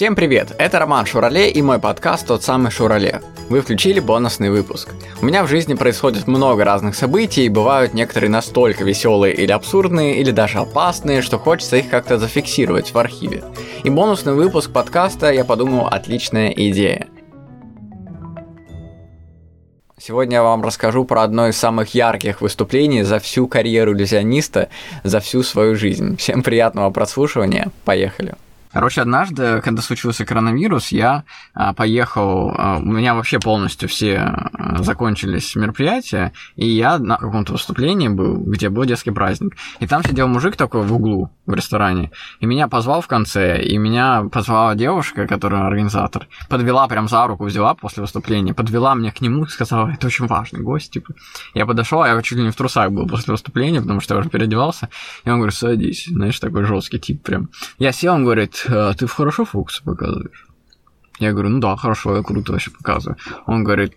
Всем привет, это Роман Шурале и мой подкаст «Тот самый Шурале». Вы включили бонусный выпуск. У меня в жизни происходит много разных событий, и бывают некоторые настолько веселые или абсурдные, или даже опасные, что хочется их как-то зафиксировать в архиве. И бонусный выпуск подкаста, я подумал, отличная идея. Сегодня я вам расскажу про одно из самых ярких выступлений за всю карьеру иллюзиониста, за всю свою жизнь. Всем приятного прослушивания, поехали! Короче, однажды, когда случился коронавирус, я а, поехал, а, у меня вообще полностью все а, закончились мероприятия, и я на каком-то выступлении был, где был детский праздник. И там сидел мужик такой в углу в ресторане, и меня позвал в конце, и меня позвала девушка, которая организатор, подвела прям за руку, взяла после выступления, подвела меня к нему и сказала, это очень важный гость, типа. Я подошел, я чуть ли не в трусах был после выступления, потому что я уже переодевался, и он говорит, садись, знаешь, такой жесткий тип прям. Я сел, он говорит, а ты хорошо фокусы показываешь? Я говорю, ну да, хорошо, я круто вообще показываю. Он говорит,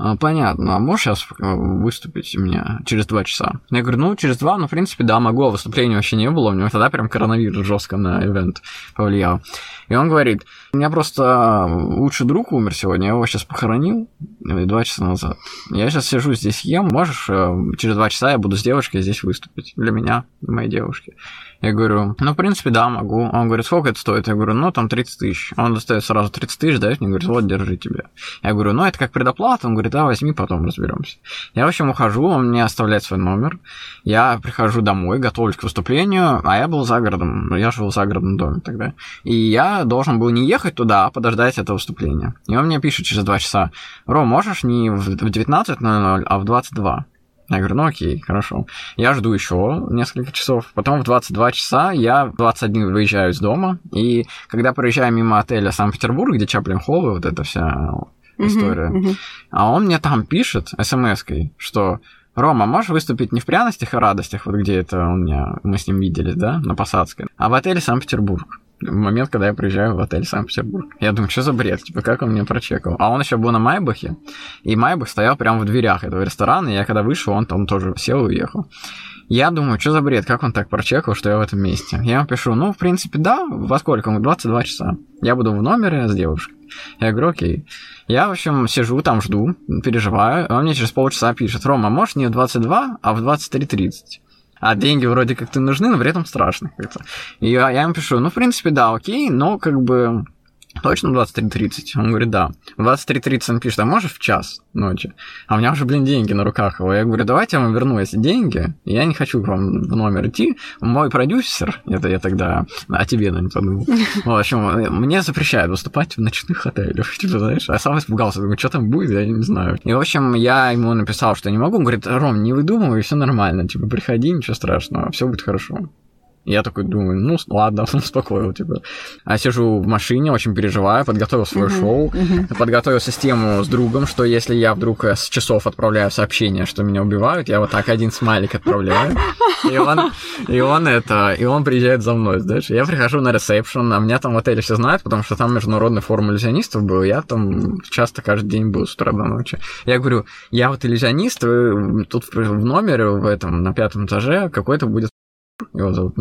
«А, понятно, а можешь сейчас э, выступить у меня через два часа? Я говорю, ну, через два, ну, в принципе, да, могу, а выступления вообще не было, у него тогда прям коронавирус жестко на ивент повлиял. И он говорит, у меня просто лучший друг умер сегодня, я его сейчас похоронил э, два часа назад. Я сейчас сижу здесь ем, можешь э, через два часа я буду с девушкой здесь выступить для меня, для моей девушки. Я говорю, ну, в принципе, да, могу. Он говорит, сколько это стоит? Я говорю, ну, там 30 тысяч. Он достает сразу 30 тысяч, дает мне, говорит, вот, держи тебе. Я говорю, ну, это как предоплата? Он говорит, да, возьми, потом разберемся. Я, в общем, ухожу, он мне оставляет свой номер. Я прихожу домой, готовлюсь к выступлению, а я был за городом. Я жил в загородном доме тогда. И я должен был не ехать туда, а подождать это выступление. И он мне пишет через два часа, Ром, можешь не в 19.00, а в 22? Я говорю, ну окей, хорошо. Я жду еще несколько часов. Потом в 22 часа я в 21 выезжаю из дома. И когда проезжаю мимо отеля Санкт-Петербург, где Чаплин Холл, вот эта вся история, uh-huh, uh-huh. а он мне там пишет смс-кой, что Рома, можешь выступить не в пряностях и радостях, вот где это у меня, мы с ним виделись, да, на Посадской, а в отеле Санкт-Петербург в момент, когда я приезжаю в отель Санкт-Петербург. Я думаю, что за бред, типа, как он меня прочекал. А он еще был на Майбахе, и Майбах стоял прямо в дверях этого ресторана, и я когда вышел, он там тоже сел и уехал. Я думаю, что за бред, как он так прочекал, что я в этом месте. Я ему пишу, ну, в принципе, да, во сколько? Он 22 часа. Я буду в номере с девушкой. Я говорю, окей. Я, в общем, сижу там, жду, переживаю. Он мне через полчаса пишет, Рома, можешь не в 22, а в 23.30? А деньги вроде как-то нужны, но при этом страшно. И я, я ему пишу, ну, в принципе, да, окей, но как бы Точно 23.30? Он говорит, да. В 23.30 он пишет, а можешь в час ночи? А у меня уже, блин, деньги на руках его. Я говорю, давайте я вам верну эти деньги. Я не хочу к вам в номер идти. Мой продюсер, это я тогда о тебе, наверное, подумал. В общем, мне запрещают выступать в ночных отелях. Типа, знаешь, а сам испугался. Думаю, что там будет, я не знаю. И, в общем, я ему написал, что не могу. Он говорит, Ром, не выдумывай, все нормально. Типа, приходи, ничего страшного, все будет хорошо. Я такой думаю, ну ладно, успокоил, типа. А сижу в машине, очень переживаю, подготовил свое uh-huh, шоу, uh-huh. подготовил систему с другом, что если я вдруг с часов отправляю сообщение, что меня убивают, я вот так один смайлик отправляю, и он, и он это, и он приезжает за мной, знаешь. Я прихожу на ресепшн, а меня там в отеле все знают, потому что там международный форум иллюзионистов был, я там часто каждый день был с утра до ночи. Я говорю, я вот иллюзионист, тут в номере в этом, на пятом этаже какой-то будет его зовут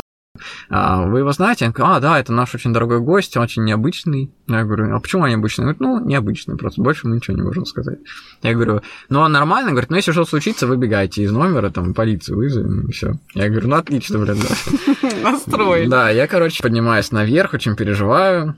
вы его знаете? Он говорит, а, да, это наш очень дорогой гость, очень необычный. Я говорю, а почему необычный? Он говорит, ну, необычный, просто больше мы ничего не можем сказать. Я говорю, ну, он нормально? Говорит, ну, если что случится, выбегайте из номера, там, полицию вызовем, и все. Я говорю, ну, отлично, блин, да. Настрой. Да, я, короче, поднимаюсь наверх, очень переживаю,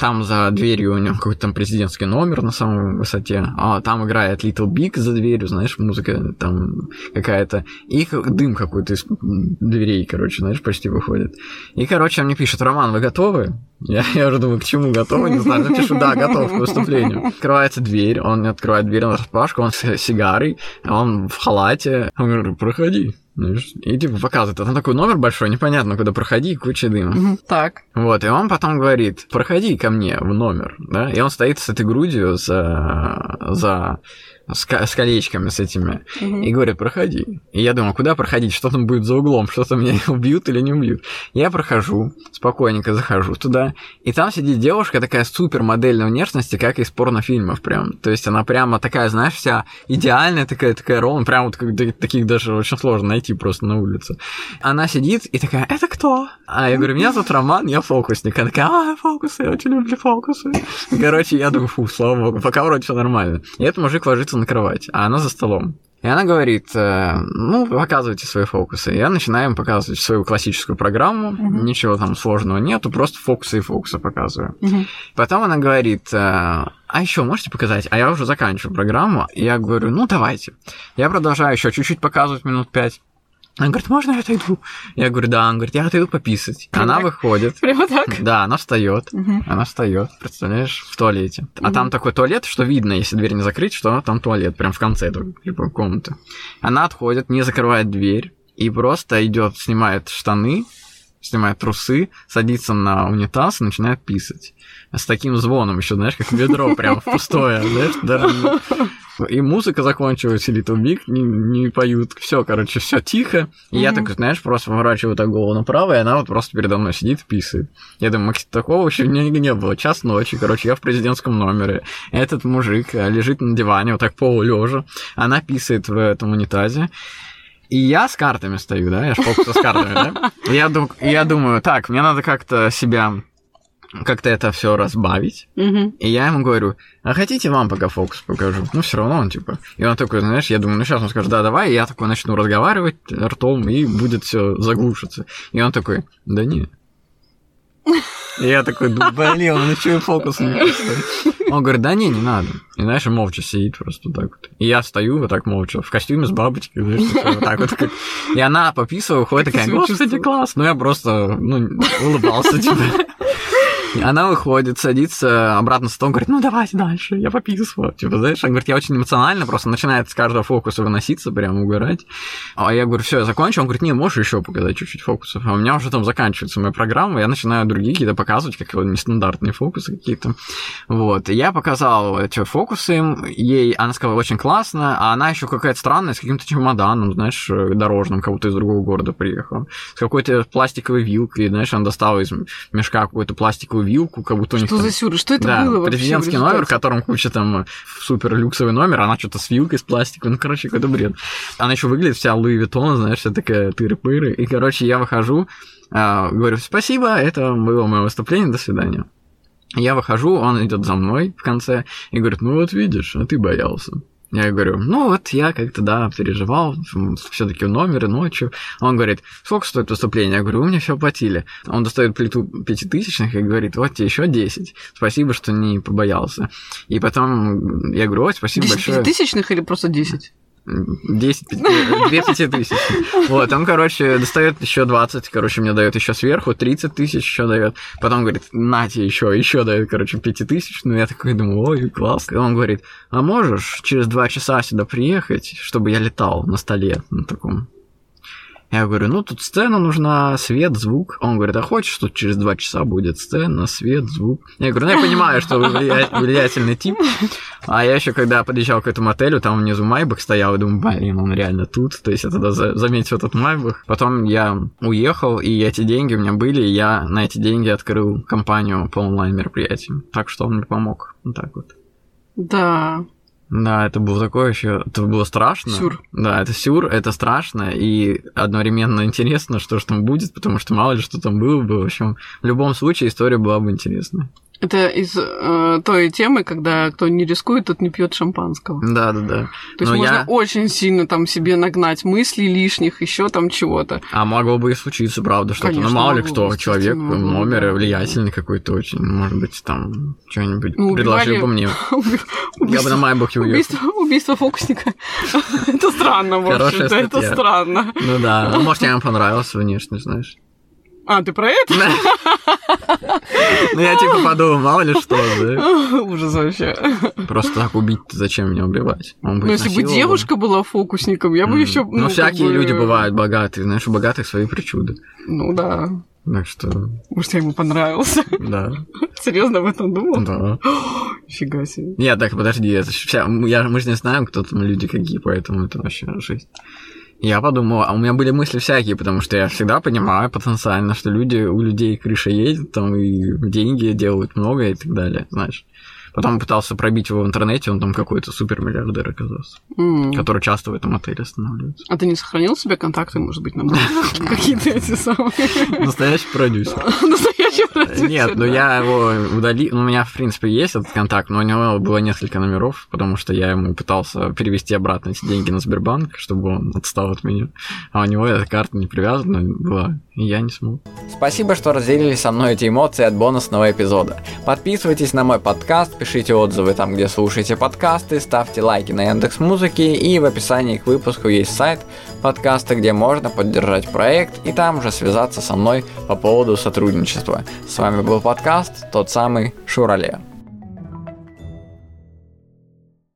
там за дверью у него какой-то там президентский номер на самой высоте, а там играет Little Big за дверью, знаешь, музыка там какая-то, и дым какой-то из дверей, короче, знаешь, почти выходит. И, короче, он мне пишет, Роман, вы готовы? Я, я уже думаю, к чему готовы, не знаю, напишу, да, готов к выступлению. Открывается дверь, он открывает дверь на распашку, он с сигарой, он в халате, он говорит, проходи. И типа показывает, а там такой номер большой, непонятно, куда проходи, куча дыма. Так. Вот, и он потом говорит, проходи ко мне в номер, да, и он стоит с этой грудью за, за с, с колечками с этими, угу. и говорит, проходи. И я думаю, куда проходить, что там будет за углом, что-то меня убьют или не убьют. Я прохожу, спокойненько захожу туда, и там сидит девушка такая супер модельной внешности, как из порнофильмов прям. То есть она прямо такая, знаешь, вся идеальная, такая, такая ровная, прям вот как, таких даже очень сложно найти просто на улице. Она сидит и такая, это кто? А я говорю, меня зовут Роман, я фокусник. Она такая, а, фокусы, я очень люблю фокусы. Короче, я думаю, фу, слава богу, пока вроде все нормально. И этот мужик ложится на кровать, а она за столом. И она говорит, э, ну, показывайте свои фокусы. Я начинаю им показывать свою классическую программу, uh-huh. ничего там сложного нету, просто фокусы и фокусы показываю. Uh-huh. Потом она говорит, э, а еще можете показать? А я уже заканчиваю программу. И я говорю, ну, давайте. Я продолжаю еще чуть-чуть показывать минут пять. Она говорит, можно я отойду? Я говорю, да. Она говорит, я отойду пописать. Прямо она так? выходит. Прямо так? Да, она встает. Угу. Она встает, представляешь, в туалете. Угу. А там такой туалет, что видно, если дверь не закрыть, что там туалет, прям в конце типа, комнаты. Она отходит, не закрывает дверь и просто идет, снимает штаны, снимает трусы, садится на унитаз и начинает писать. С таким звоном еще, знаешь, как ведро прям в пустое, знаешь, даже и музыка закончилась, и Little Big не, не поют. Все, короче, все тихо. И mm-hmm. я так, знаешь, просто поворачиваю так голову направо, и она вот просто передо мной сидит писает. Я думаю, такого еще не, не было. Час ночи, короче, я в президентском номере. Этот мужик э, лежит на диване, вот так полулежа. Она писает в этом унитазе. И я с картами стою, да, я ж с картами, да? Я, дум, я думаю, так, мне надо как-то себя как-то это все разбавить. Угу. И я ему говорю, а хотите вам пока фокус покажу? Ну, все равно он типа. И он такой, знаешь, я думаю, ну сейчас он скажет, да, давай, и я такой начну разговаривать ртом, и будет все заглушиться. И он такой, да не. И я такой, да блин, он еще и фокус не Он говорит, да не, не надо. И знаешь, он молча сидит просто так вот. И я стою вот так молча, в костюме с бабочкой, знаешь, вот так вот. Как... И она пописывала, уходит такая, господи, класс. Ну, я просто, ну, улыбался, типа. Она выходит, садится обратно с стол, говорит, ну давайте дальше, я пописываю. Типа, знаешь, она говорит, я очень эмоционально, просто начинает с каждого фокуса выноситься, прям угорать. А я говорю, все, я закончил. Он говорит, не, можешь еще показать чуть-чуть фокусов. А у меня уже там заканчивается моя программа, я начинаю другие какие-то показывать, как нестандартные фокусы какие-то. Вот. И я показал эти фокусы им, ей, она сказала, очень классно, а она еще какая-то странная, с каким-то чемоданом, знаешь, дорожным, как будто из другого города приехала. С какой-то пластиковой вилкой, знаешь, она достала из мешка какую-то пластиковую пластиковую вилку, как будто у них... Что там... за сюр? Что это да, было вообще? президентский номер, в котором куча там супер люксовый номер, она что-то с вилкой, с пластиком, ну, короче, какой-то бред. Она еще выглядит вся Луи Виттон, знаешь, вся такая тыры-пыры. И, короче, я выхожу, а, говорю, спасибо, это было мое выступление, до свидания. Я выхожу, он идет за мной в конце и говорит, ну вот видишь, а ты боялся. Я говорю, ну вот я как-то, да, переживал, все-таки номер и ночью. Он говорит, сколько стоит выступление? Я говорю, у меня все оплатили. Он достает плиту пятитысячных и говорит, вот тебе еще 10. Спасибо, что не побоялся. И потом я говорю, ой, спасибо 10 большое. пятитысячных или просто 10? 10, 2 тысяч. Вот, он, короче, достает еще 20, короче, мне дает еще сверху, 30 тысяч еще дает. Потом говорит, нате еще, еще дает, короче, 5 тысяч. Ну, я такой думаю, ой, класс. И он говорит, а можешь через 2 часа сюда приехать, чтобы я летал на столе на таком я говорю, ну тут сцена нужна, свет, звук. Он говорит, а хочешь, тут через два часа будет сцена, свет, звук. Я говорю, ну я понимаю, что вы влиятельный тип. А я еще когда подъезжал к этому отелю, там внизу Майбах стоял, и думаю, блин, он реально тут. То есть я тогда заметил этот Майбах. Потом я уехал, и эти деньги у меня были, и я на эти деньги открыл компанию по онлайн-мероприятиям. Так что он мне помог. Вот так вот. Да, да, это было такое еще, это было страшно. Сюр. Да, это сюр, это страшно и одновременно интересно, что же там будет, потому что мало ли что там было бы. В общем, в любом случае история была бы интересная. Это из э, той темы, когда кто не рискует, тот не пьет шампанского. Да, да, да. То есть Но можно я... очень сильно там себе нагнать мыслей лишних, еще там чего-то. А могло бы и случиться, правда, что-то. Ну, мало ли кто, человек, номер да. влиятельный какой-то очень. Может быть, там что-нибудь ну, предложил бы мне. Я бы на Майбахе уехал. Убийство фокусника. Это странно, в общем-то. Это странно. Ну да. Ну, может, я ему понравился внешне, знаешь. А, ты про это? Ну, я типа подумал, мало ли что, да? Ужас вообще. Просто так убить зачем меня убивать? Ну, если бы девушка была фокусником, я бы еще... Ну, всякие люди бывают богатые, знаешь, у богатых свои причуды. Ну, да. Так что... Может, я ему понравился? Да. Серьезно об этом думал? Да. Фига себе. Нет, так подожди, это вся, я, мы же не знаем, кто там люди какие, поэтому это вообще жизнь. Я подумал, а у меня были мысли всякие, потому что я всегда понимаю потенциально, что люди, у людей крыша едет, там и деньги делают много и так далее, знаешь. Потом пытался пробить его в интернете, он там какой-то супермиллиардер оказался, М. который часто в этом отеле останавливается. А ты не сохранил себе контакты, может быть, на какие-то эти самые Настоящий продюсер. настоящие продюсеры, Нет, ну я его удалил. Ну, у меня, в принципе, есть этот контакт, но у него было несколько номеров, потому что я ему пытался перевести обратно эти деньги на Сбербанк, чтобы он отстал от меня. А у него эта карта не привязана была, и я не смог. Спасибо, что разделили со мной эти эмоции от бонусного эпизода. Подписывайтесь на мой подкаст, пишите отзывы там, где слушаете подкасты, ставьте лайки на Яндекс Музыки, и в описании к выпуску есть сайт подкаста, где можно поддержать проект и там же связаться со мной по поводу сотрудничества. С вами был подкаст, тот самый Шурале.